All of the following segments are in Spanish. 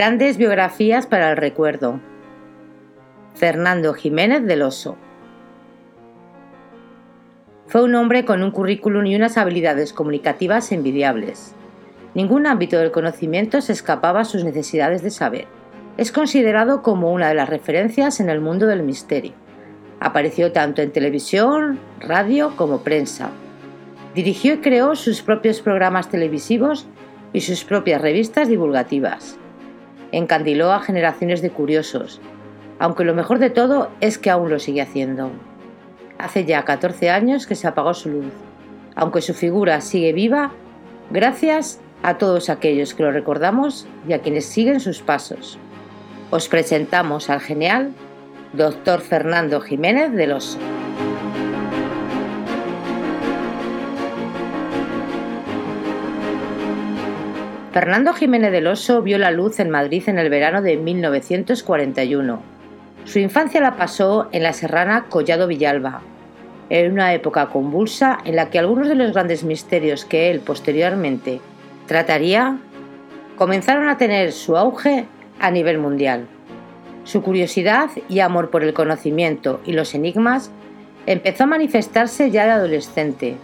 Grandes biografías para el recuerdo. Fernando Jiménez del Oso. Fue un hombre con un currículum y unas habilidades comunicativas envidiables. Ningún ámbito del conocimiento se escapaba a sus necesidades de saber. Es considerado como una de las referencias en el mundo del misterio. Apareció tanto en televisión, radio como prensa. Dirigió y creó sus propios programas televisivos y sus propias revistas divulgativas encandiló a generaciones de curiosos, aunque lo mejor de todo es que aún lo sigue haciendo. Hace ya 14 años que se apagó su luz, aunque su figura sigue viva gracias a todos aquellos que lo recordamos y a quienes siguen sus pasos. Os presentamos al genial Dr. Fernando Jiménez del Oso. Fernando Jiménez del Oso vio la luz en Madrid en el verano de 1941. Su infancia la pasó en la serrana Collado Villalba, en una época convulsa en la que algunos de los grandes misterios que él posteriormente trataría comenzaron a tener su auge a nivel mundial. Su curiosidad y amor por el conocimiento y los enigmas empezó a manifestarse ya de adolescente,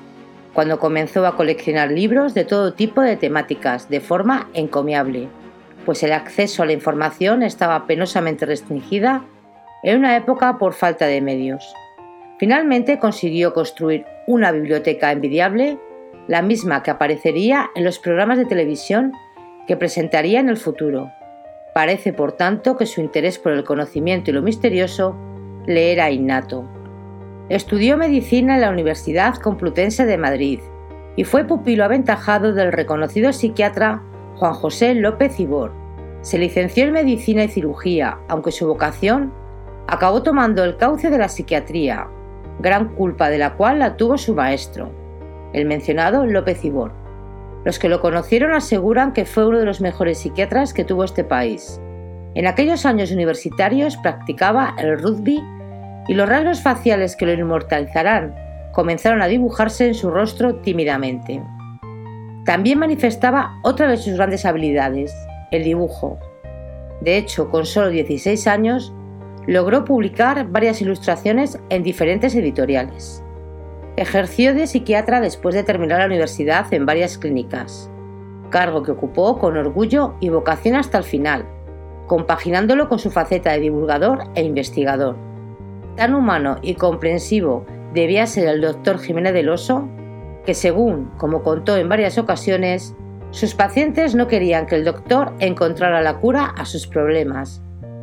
cuando comenzó a coleccionar libros de todo tipo de temáticas de forma encomiable, pues el acceso a la información estaba penosamente restringida en una época por falta de medios. Finalmente consiguió construir una biblioteca envidiable, la misma que aparecería en los programas de televisión que presentaría en el futuro. Parece, por tanto, que su interés por el conocimiento y lo misterioso le era innato. Estudió medicina en la Universidad Complutense de Madrid y fue pupilo aventajado del reconocido psiquiatra Juan José López Ibor. Se licenció en medicina y cirugía, aunque su vocación acabó tomando el cauce de la psiquiatría, gran culpa de la cual la tuvo su maestro, el mencionado López Ibor. Los que lo conocieron aseguran que fue uno de los mejores psiquiatras que tuvo este país. En aquellos años universitarios practicaba el rugby y los rasgos faciales que lo inmortalizarán comenzaron a dibujarse en su rostro tímidamente. También manifestaba otra de sus grandes habilidades, el dibujo. De hecho, con solo 16 años, logró publicar varias ilustraciones en diferentes editoriales. Ejerció de psiquiatra después de terminar la universidad en varias clínicas, cargo que ocupó con orgullo y vocación hasta el final, compaginándolo con su faceta de divulgador e investigador. Tan humano y comprensivo debía ser el doctor Jiménez del Oso, que según, como contó en varias ocasiones, sus pacientes no querían que el doctor encontrara la cura a sus problemas,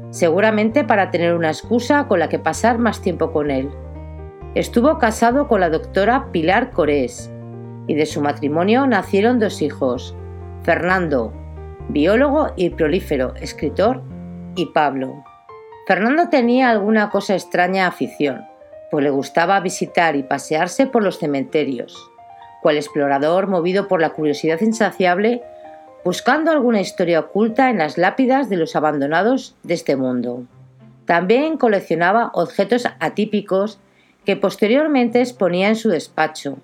seguramente para tener una excusa con la que pasar más tiempo con él. Estuvo casado con la doctora Pilar Corés y de su matrimonio nacieron dos hijos, Fernando, biólogo y prolífero escritor, y Pablo. Fernando tenía alguna cosa extraña afición, pues le gustaba visitar y pasearse por los cementerios, cual explorador movido por la curiosidad insaciable, buscando alguna historia oculta en las lápidas de los abandonados de este mundo. También coleccionaba objetos atípicos que posteriormente exponía en su despacho,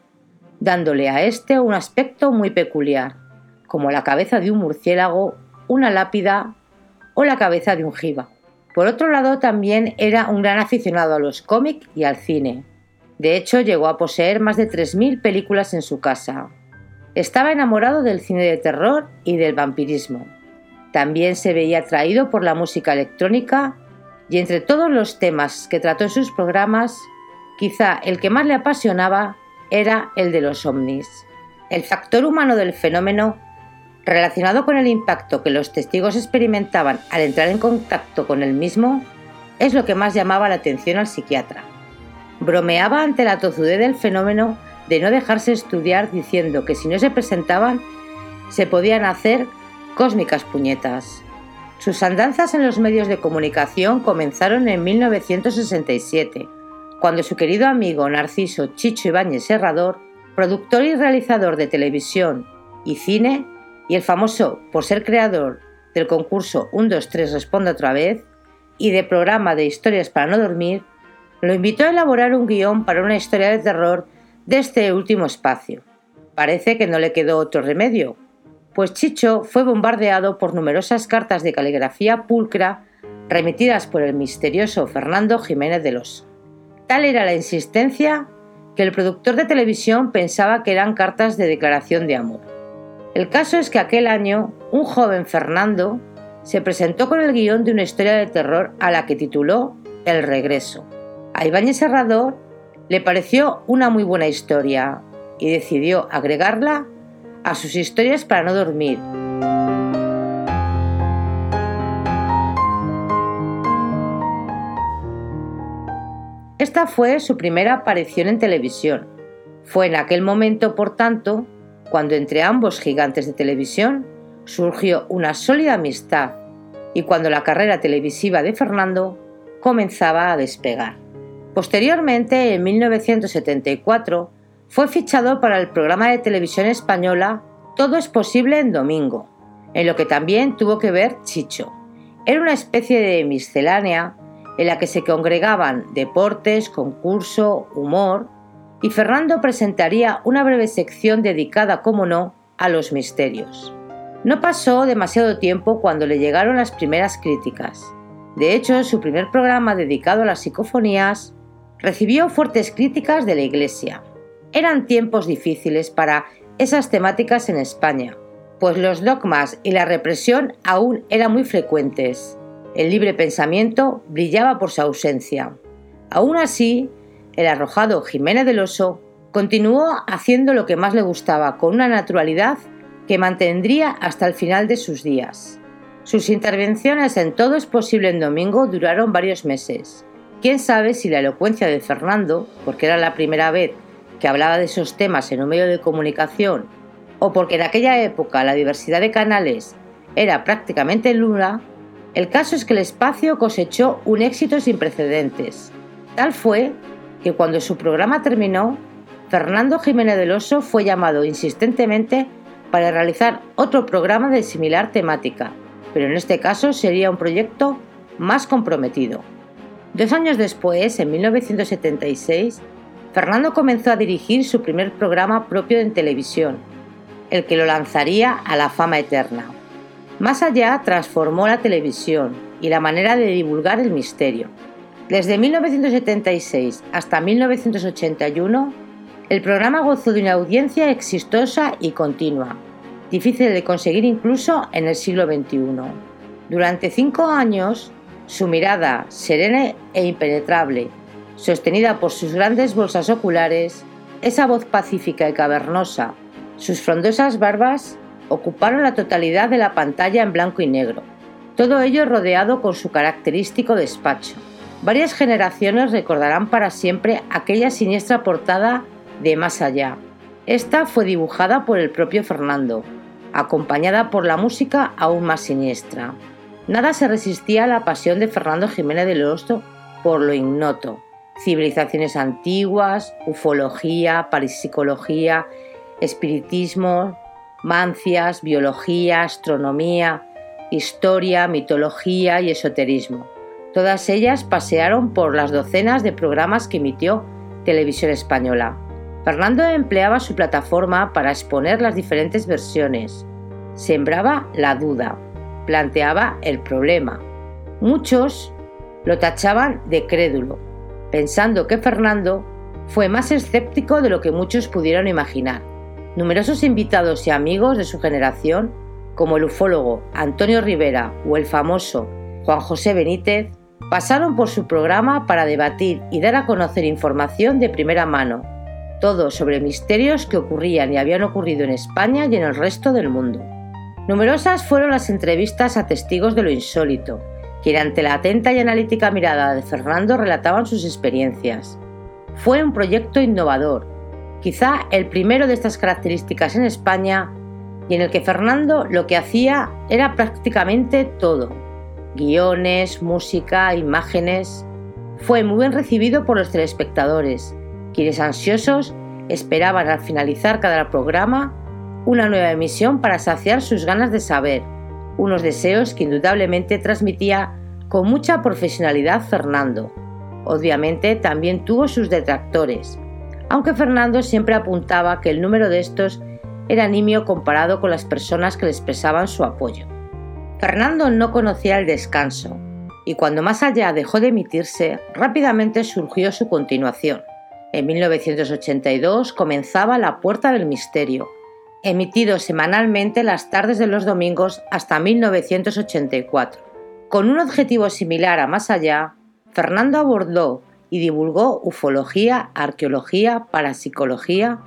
dándole a este un aspecto muy peculiar, como la cabeza de un murciélago, una lápida o la cabeza de un jiba. Por otro lado, también era un gran aficionado a los cómics y al cine. De hecho, llegó a poseer más de 3.000 películas en su casa. Estaba enamorado del cine de terror y del vampirismo. También se veía atraído por la música electrónica y entre todos los temas que trató en sus programas, quizá el que más le apasionaba era el de los ovnis. El factor humano del fenómeno relacionado con el impacto que los testigos experimentaban al entrar en contacto con el mismo, es lo que más llamaba la atención al psiquiatra. Bromeaba ante la tozudez del fenómeno de no dejarse estudiar diciendo que si no se presentaban se podían hacer cósmicas puñetas. Sus andanzas en los medios de comunicación comenzaron en 1967, cuando su querido amigo Narciso Chicho Ibáñez Serrador, productor y realizador de televisión y cine, y el famoso por ser creador del concurso 1, 2, 3 Responde otra vez y de programa de historias para no dormir, lo invitó a elaborar un guion para una historia de terror de este último espacio. Parece que no le quedó otro remedio, pues Chicho fue bombardeado por numerosas cartas de caligrafía pulcra remitidas por el misterioso Fernando Jiménez de los. Tal era la insistencia que el productor de televisión pensaba que eran cartas de declaración de amor. El caso es que aquel año un joven Fernando se presentó con el guion de una historia de terror a la que tituló El regreso. A Ibáñez Serrador le pareció una muy buena historia y decidió agregarla a sus historias para no dormir. Esta fue su primera aparición en televisión. Fue en aquel momento, por tanto, cuando entre ambos gigantes de televisión surgió una sólida amistad y cuando la carrera televisiva de Fernando comenzaba a despegar. Posteriormente, en 1974, fue fichado para el programa de televisión española Todo es posible en domingo, en lo que también tuvo que ver Chicho. Era una especie de miscelánea en la que se congregaban deportes, concurso, humor, y Fernando presentaría una breve sección dedicada, como no, a los misterios. No pasó demasiado tiempo cuando le llegaron las primeras críticas. De hecho, su primer programa dedicado a las psicofonías recibió fuertes críticas de la Iglesia. Eran tiempos difíciles para esas temáticas en España, pues los dogmas y la represión aún eran muy frecuentes. El libre pensamiento brillaba por su ausencia. Aún así, el arrojado Jiménez del Oso continuó haciendo lo que más le gustaba con una naturalidad que mantendría hasta el final de sus días. Sus intervenciones en Todo es posible en domingo duraron varios meses. Quién sabe si la elocuencia de Fernando, porque era la primera vez que hablaba de esos temas en un medio de comunicación, o porque en aquella época la diversidad de canales era prácticamente nula, el caso es que el espacio cosechó un éxito sin precedentes. Tal fue que cuando su programa terminó, Fernando Jiménez del Oso fue llamado insistentemente para realizar otro programa de similar temática, pero en este caso sería un proyecto más comprometido. Dos años después, en 1976, Fernando comenzó a dirigir su primer programa propio en televisión, el que lo lanzaría a la fama eterna. Más allá, transformó la televisión y la manera de divulgar el misterio. Desde 1976 hasta 1981, el programa gozó de una audiencia exitosa y continua, difícil de conseguir incluso en el siglo XXI. Durante cinco años, su mirada serena e impenetrable sostenida por sus grandes bolsas oculares, esa voz pacífica y cavernosa, sus frondosas barbas ocuparon la totalidad de la pantalla en blanco y negro, todo ello rodeado con su característico despacho. Varias generaciones recordarán para siempre aquella siniestra portada de Más allá. Esta fue dibujada por el propio Fernando, acompañada por la música aún más siniestra. Nada se resistía a la pasión de Fernando Jiménez del Osto por lo ignoto, civilizaciones antiguas, ufología, parapsicología, espiritismo, mancias, biología, astronomía, historia, mitología y esoterismo. Todas ellas pasearon por las docenas de programas que emitió Televisión Española. Fernando empleaba su plataforma para exponer las diferentes versiones. Sembraba la duda, planteaba el problema. Muchos lo tachaban de crédulo, pensando que Fernando fue más escéptico de lo que muchos pudieron imaginar. Numerosos invitados y amigos de su generación, como el ufólogo Antonio Rivera o el famoso Juan José Benítez, pasaron por su programa para debatir y dar a conocer información de primera mano, todo sobre misterios que ocurrían y habían ocurrido en España y en el resto del mundo. Numerosas fueron las entrevistas a testigos de lo insólito, quien ante la atenta y analítica mirada de Fernando relataban sus experiencias. Fue un proyecto innovador, quizá el primero de estas características en España, y en el que Fernando lo que hacía era prácticamente todo. Guiones, música, imágenes. Fue muy bien recibido por los telespectadores, quienes ansiosos esperaban al finalizar cada programa una nueva emisión para saciar sus ganas de saber unos deseos que indudablemente transmitía con mucha profesionalidad Fernando. Obviamente también tuvo sus detractores, aunque Fernando siempre apuntaba que el número de estos era nimio comparado con las personas que le expresaban su apoyo. Fernando no conocía el descanso, y cuando más allá dejó de emitirse, rápidamente surgió su continuación. En 1982 comenzaba La Puerta del Misterio, emitido semanalmente las tardes de los domingos hasta 1984. Con un objetivo similar a Más allá, Fernando abordó y divulgó ufología, arqueología, parapsicología,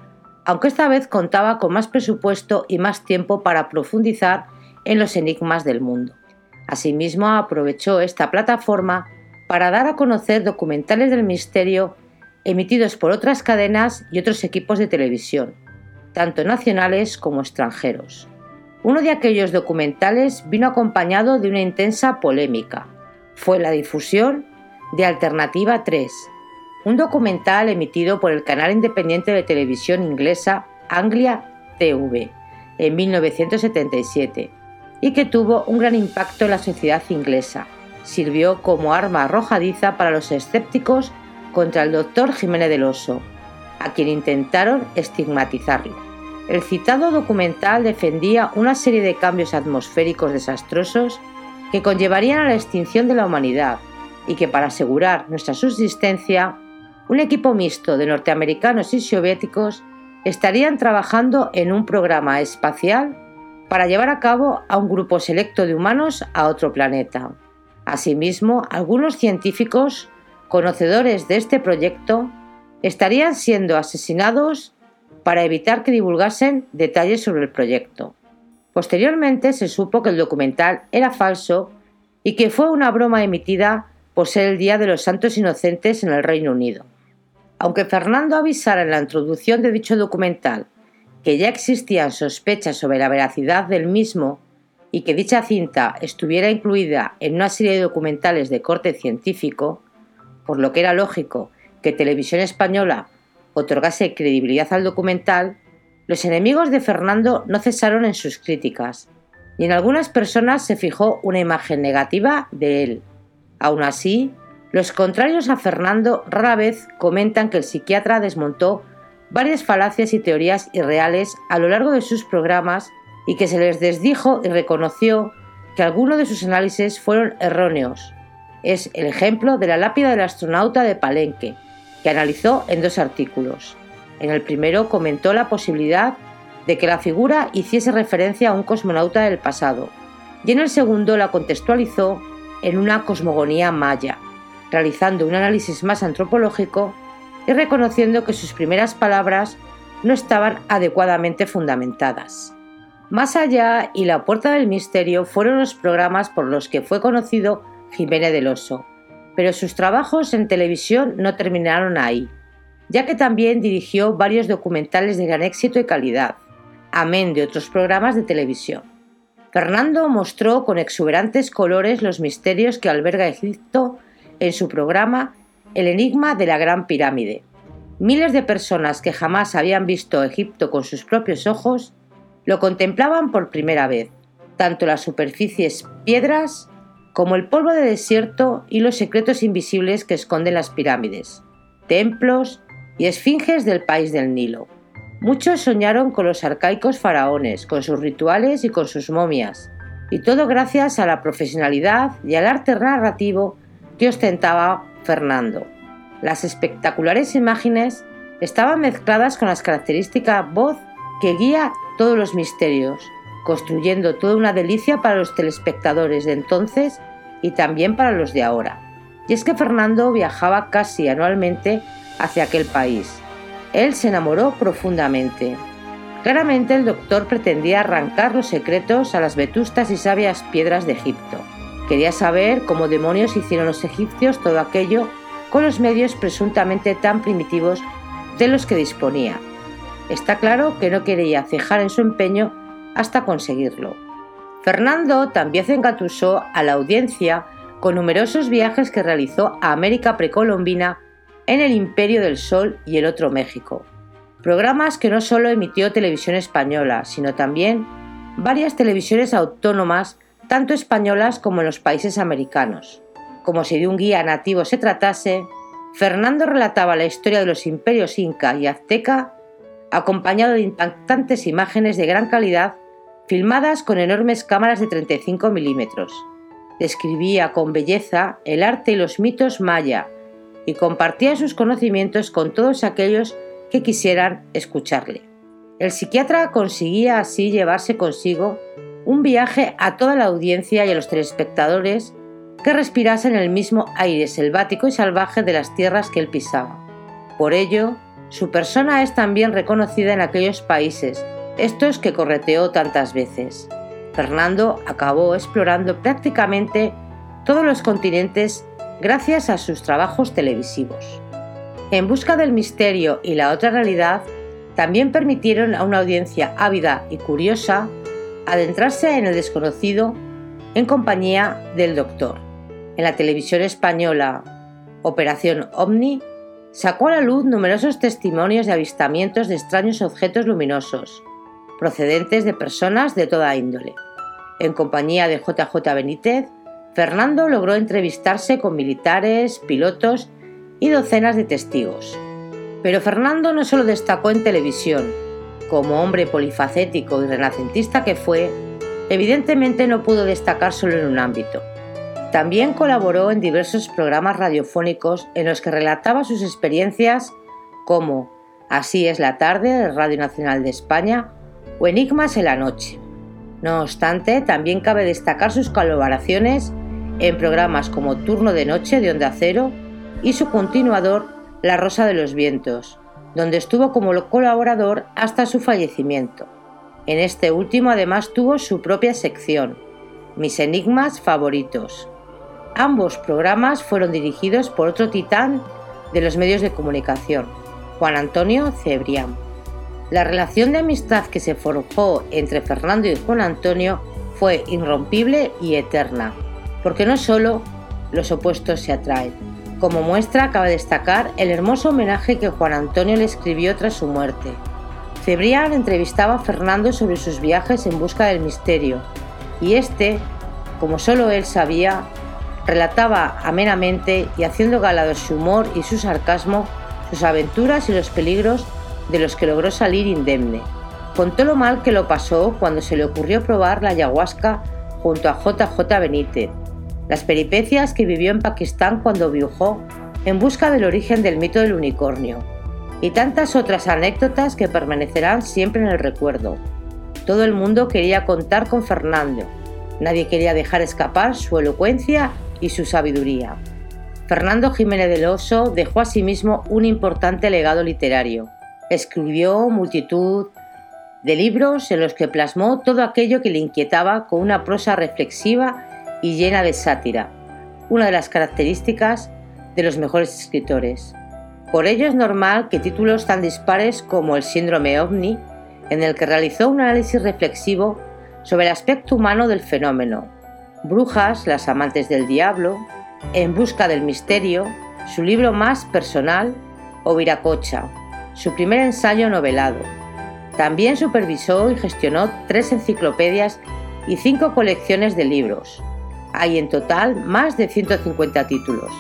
aunque esta vez contaba con más presupuesto y más tiempo para profundizar en los enigmas del mundo. Asimismo, aprovechó esta plataforma para dar a conocer documentales del misterio emitidos por otras cadenas y otros equipos de televisión, tanto nacionales como extranjeros. Uno de aquellos documentales vino acompañado de una intensa polémica. Fue la difusión de Alternativa 3, un documental emitido por el canal independiente de televisión inglesa Anglia TV en 1977 y que tuvo un gran impacto en la sociedad inglesa. Sirvió como arma arrojadiza para los escépticos contra el doctor Jiménez del Oso, a quien intentaron estigmatizarlo. El citado documental defendía una serie de cambios atmosféricos desastrosos que conllevarían a la extinción de la humanidad y que para asegurar nuestra subsistencia, un equipo mixto de norteamericanos y soviéticos estarían trabajando en un programa espacial para llevar a cabo a un grupo selecto de humanos a otro planeta. Asimismo, algunos científicos, conocedores de este proyecto, estarían siendo asesinados para evitar que divulgasen detalles sobre el proyecto. Posteriormente se supo que el documental era falso y que fue una broma emitida por ser el Día de los Santos Inocentes en el Reino Unido. Aunque Fernando avisara en la introducción de dicho documental que ya existían sospechas sobre la veracidad del mismo y que dicha cinta estuviera incluida en una serie de documentales de corte científico, por lo que era lógico que Televisión Española otorgase credibilidad al documental, los enemigos de Fernando no cesaron en sus críticas, y en algunas personas se fijó una imagen negativa de él. Aún así, los contrarios a Fernando rara vez comentan que el psiquiatra desmontó varias falacias y teorías irreales a lo largo de sus programas y que se les desdijo y reconoció que algunos de sus análisis fueron erróneos. Es el ejemplo de la lápida del astronauta de Palenque, que analizó en dos artículos. En el primero comentó la posibilidad de que la figura hiciese referencia a un cosmonauta del pasado, y en el segundo la contextualizó en una cosmogonía maya, realizando un análisis más antropológico y reconociendo que sus primeras palabras no estaban adecuadamente fundamentadas. Más allá y La Puerta del Misterio fueron los programas por los que fue conocido Jiménez del Oso, pero sus trabajos en televisión no terminaron ahí, ya que también dirigió varios documentales de gran éxito y calidad, amén de otros programas de televisión. Fernando mostró con exuberantes colores los misterios que alberga Egipto en su programa El enigma de la Gran Pirámide. Miles de personas que jamás habían visto Egipto con sus propios ojos lo contemplaban por primera vez, tanto las superficies piedras como el polvo de desierto y los secretos invisibles que esconden las pirámides, templos y esfinges del país del Nilo. Muchos soñaron con los arcaicos faraones, con sus rituales y con sus momias, y todo gracias a la profesionalidad y al arte narrativo que ostentaba Fernando. Las espectaculares imágenes estaban mezcladas con las características voz que guía todos los misterios, construyendo toda una delicia para los telespectadores de entonces y también para los de ahora. Y es que Fernando viajaba casi anualmente hacia aquel país, él se enamoró profundamente. Claramente el doctor pretendía arrancar los secretos a las vetustas y sabias piedras de Egipto. Quería saber cómo demonios hicieron los egipcios todo aquello con los medios presuntamente tan primitivos de los que disponía. Está claro que no quería cejar en su empeño hasta conseguirlo. Fernando también se engatusó a la audiencia con numerosos viajes que realizó a América precolombina en el Imperio del Sol y el otro México. Programas que no solo emitió Televisión Española, sino también varias televisiones autónomas, tanto españolas como en los países americanos. Como si de un guía nativo se tratase, Fernando relataba la historia de los imperios inca y azteca acompañado de impactantes imágenes de gran calidad filmadas con enormes cámaras de 35 milímetros. Describía con belleza el arte y los mitos maya y compartía sus conocimientos con todos aquellos que quisieran escucharle. El psiquiatra conseguía así llevarse consigo un viaje a toda la audiencia y a los telespectadores que respirasen el mismo aire selvático y salvaje de las tierras que él pisaba. Por ello, su persona es también reconocida en aquellos países, estos que correteó tantas veces. Fernando acabó explorando prácticamente todos los continentes gracias a sus trabajos televisivos. En busca del misterio y la otra realidad, también permitieron a una audiencia ávida y curiosa adentrarse en el desconocido en compañía del doctor. En la televisión española Operación OVNI sacó a la luz numerosos testimonios de avistamientos de extraños objetos luminosos, procedentes de personas de toda índole. En compañía de JJ Benítez, Fernando logró entrevistarse con militares, pilotos y docenas de testigos. Pero Fernando no solo destacó en televisión, como hombre polifacético y renacentista que fue, evidentemente no pudo destacar solo en un ámbito. También colaboró en diversos programas radiofónicos en los que relataba sus experiencias como Así es la tarde de Radio Nacional de España o Enigmas en la noche. No obstante, también cabe destacar sus colaboraciones en programas como Turno de Noche de Onda Cero y su continuador La Rosa de los Vientos, donde estuvo como colaborador hasta su fallecimiento. En este último además tuvo su propia sección, Mis Enigmas Favoritos. Ambos programas fueron dirigidos por otro titán de los medios de comunicación, Juan Antonio Cebrián. La relación de amistad que se forjó entre Fernando y Juan Antonio fue irrompible y eterna, porque no solo los opuestos se atraen, como muestra cabe destacar el hermoso homenaje que Juan Antonio le escribió tras su muerte. Cebrián entrevistaba a Fernando sobre sus viajes en busca del misterio, y este, como solo él sabía, relataba amenamente y haciendo gala de su humor y su sarcasmo sus aventuras y los peligros de los que logró salir indemne. Contó lo mal que lo pasó cuando se le ocurrió probar la ayahuasca junto a JJ Benítez, las peripecias que vivió en Pakistán cuando viajó en busca del origen del mito del unicornio, y tantas otras anécdotas que permanecerán siempre en el recuerdo. Todo el mundo quería contar con Fernando, nadie quería dejar escapar su elocuencia y su sabiduría. Fernando Jiménez del Oso dejó asimismo un importante legado literario. Escribió multitud de libros en los que plasmó todo aquello que le inquietaba con una prosa reflexiva y llena de sátira, una de las características de los mejores escritores. Por ello es normal que títulos tan dispares como El síndrome ovni, en el que realizó un análisis reflexivo sobre el aspecto humano del fenómeno, Brujas, las amantes del diablo, En busca del misterio, su libro más personal, o Viracocha, su primer ensayo novelado. También supervisó y gestionó tres enciclopedias y cinco colecciones de libros, hay en total más de 150 títulos.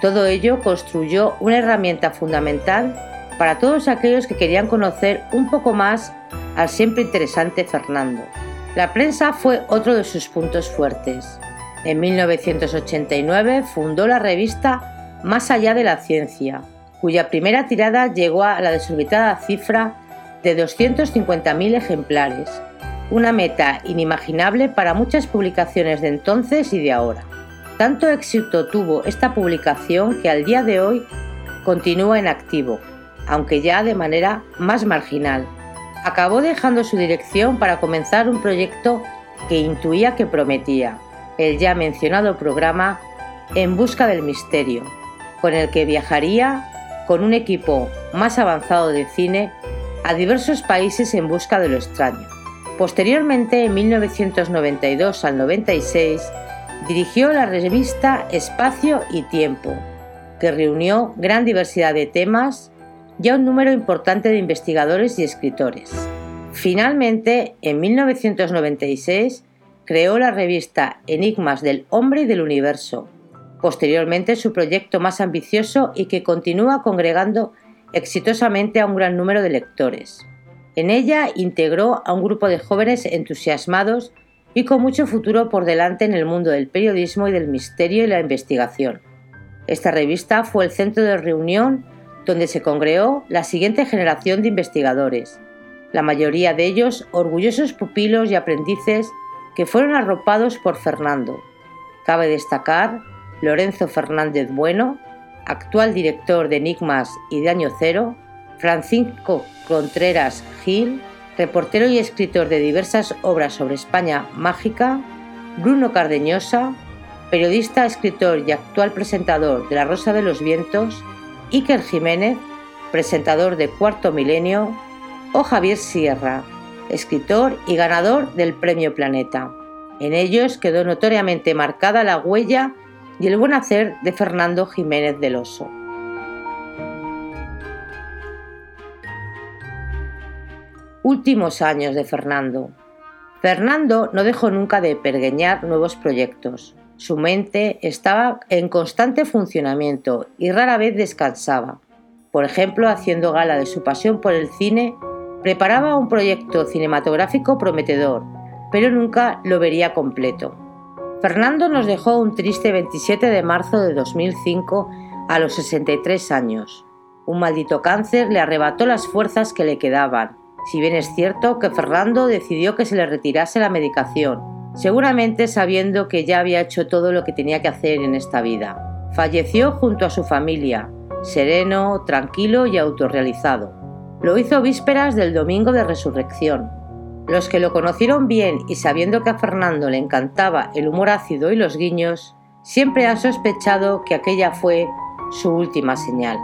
Todo ello construyó una herramienta fundamental para todos aquellos que querían conocer un poco más al siempre interesante Fernando. La prensa fue otro de sus puntos fuertes. En 1989 fundó la revista Más allá de la ciencia, cuya primera tirada llegó a la desorbitada cifra de 250.000 ejemplares una meta inimaginable para muchas publicaciones de entonces y de ahora. Tanto éxito tuvo esta publicación que al día de hoy continúa en activo, aunque ya de manera más marginal. Acabó dejando su dirección para comenzar un proyecto que intuía que prometía, el ya mencionado programa En Busca del Misterio, con el que viajaría con un equipo más avanzado de cine a diversos países en busca de lo extraño. Posteriormente, en 1992 al 96, dirigió la revista Espacio y Tiempo, que reunió gran diversidad de temas y a un número importante de investigadores y escritores. Finalmente, en 1996, creó la revista Enigmas del Hombre y del Universo, posteriormente su proyecto más ambicioso y que continúa congregando exitosamente a un gran número de lectores. En ella integró a un grupo de jóvenes entusiasmados y con mucho futuro por delante en el mundo del periodismo y del misterio y la investigación. Esta revista fue el centro de reunión donde se congregó la siguiente generación de investigadores, la mayoría de ellos orgullosos pupilos y aprendices que fueron arropados por Fernando. Cabe destacar Lorenzo Fernández Bueno, actual director de Enigmas y de Año Cero, Francisco Contreras Gil, reportero y escritor de diversas obras sobre España mágica, Bruno Cardeñosa, periodista, escritor y actual presentador de La Rosa de los Vientos, Iker Jiménez, presentador de Cuarto Milenio, o Javier Sierra, escritor y ganador del Premio Planeta. En ellos quedó notoriamente marcada la huella y el buen hacer de Fernando Jiménez del Oso. Últimos años de Fernando. Fernando no dejó nunca de pergueñar nuevos proyectos. Su mente estaba en constante funcionamiento y rara vez descansaba. Por ejemplo, haciendo gala de su pasión por el cine, preparaba un proyecto cinematográfico prometedor, pero nunca lo vería completo. Fernando nos dejó un triste 27 de marzo de 2005 a los 63 años. Un maldito cáncer le arrebató las fuerzas que le quedaban, si bien es cierto que Fernando decidió que se le retirase la medicación, seguramente sabiendo que ya había hecho todo lo que tenía que hacer en esta vida. Falleció junto a su familia, sereno, tranquilo y autorrealizado. Lo hizo vísperas del domingo de resurrección. Los que lo conocieron bien y sabiendo que a Fernando le encantaba el humor ácido y los guiños, siempre han sospechado que aquella fue su última señal.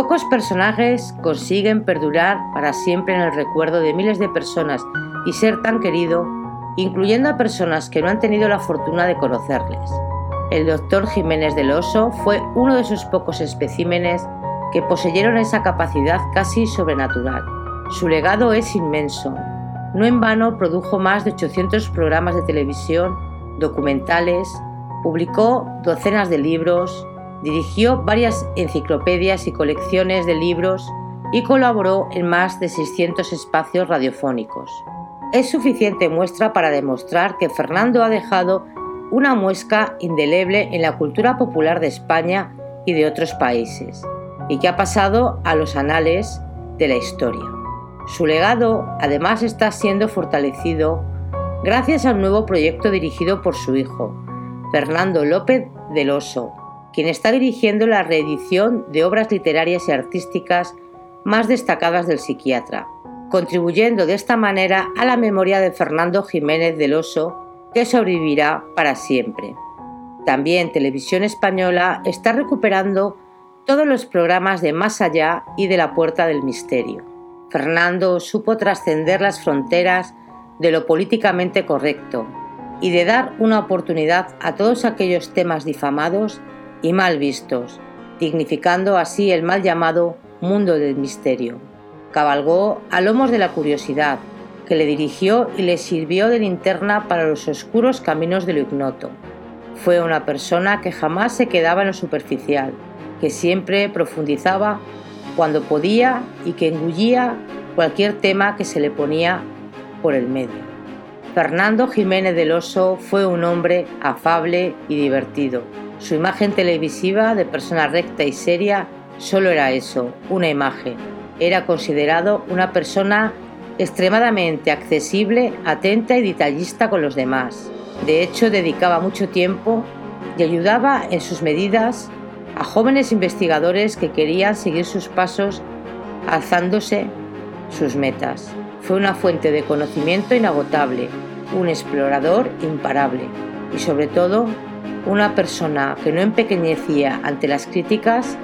Pocos personajes consiguen perdurar para siempre en el recuerdo de miles de personas y ser tan querido, incluyendo a personas que no han tenido la fortuna de conocerles. El doctor Jiménez del Oso fue uno de sus pocos especímenes que poseyeron esa capacidad casi sobrenatural. Su legado es inmenso. No en vano produjo más de 800 programas de televisión, documentales, publicó docenas de libros, dirigió varias enciclopedias y colecciones de libros y colaboró en más de 600 espacios radiofónicos. Es suficiente muestra para demostrar que Fernando ha dejado una muesca indeleble en la cultura popular de España y de otros países y que ha pasado a los anales de la historia. Su legado además está siendo fortalecido gracias al nuevo proyecto dirigido por su hijo, Fernando López del Oso, quien está dirigiendo la reedición de obras literarias y artísticas más destacadas del psiquiatra, contribuyendo de esta manera a la memoria de Fernando Jiménez del Oso, que sobrevivirá para siempre. También Televisión Española está recuperando todos los programas de Más allá y de la Puerta del Misterio. Fernando supo trascender las fronteras de lo políticamente correcto y de dar una oportunidad a todos aquellos temas difamados y mal vistos, dignificando así el mal llamado mundo del misterio. Cabalgó a lomos de la curiosidad, que le dirigió y le sirvió de linterna para los oscuros caminos de lo ignoto. Fue una persona que jamás se quedaba en lo superficial, que siempre profundizaba cuando podía y que engullía cualquier tema que se le ponía por el medio. Fernando Jiménez del Oso fue un hombre afable y divertido. Su imagen televisiva de persona recta y seria solo era eso, una imagen. Era considerado una persona extremadamente accesible, atenta y detallista con los demás. De hecho, dedicaba mucho tiempo y ayudaba en sus medidas a jóvenes investigadores que querían seguir sus pasos alzándose sus metas. Fue una fuente de conocimiento inagotable, un explorador imparable y sobre todo una persona que no empequeñecía ante las críticas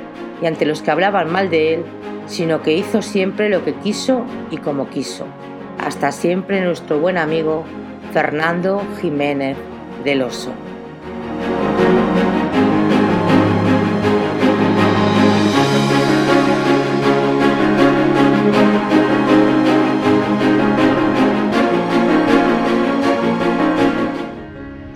y ante los que hablaban mal de él, sino que hizo siempre lo que quiso y como quiso. Hasta siempre nuestro buen amigo Fernando Jiménez del Oso.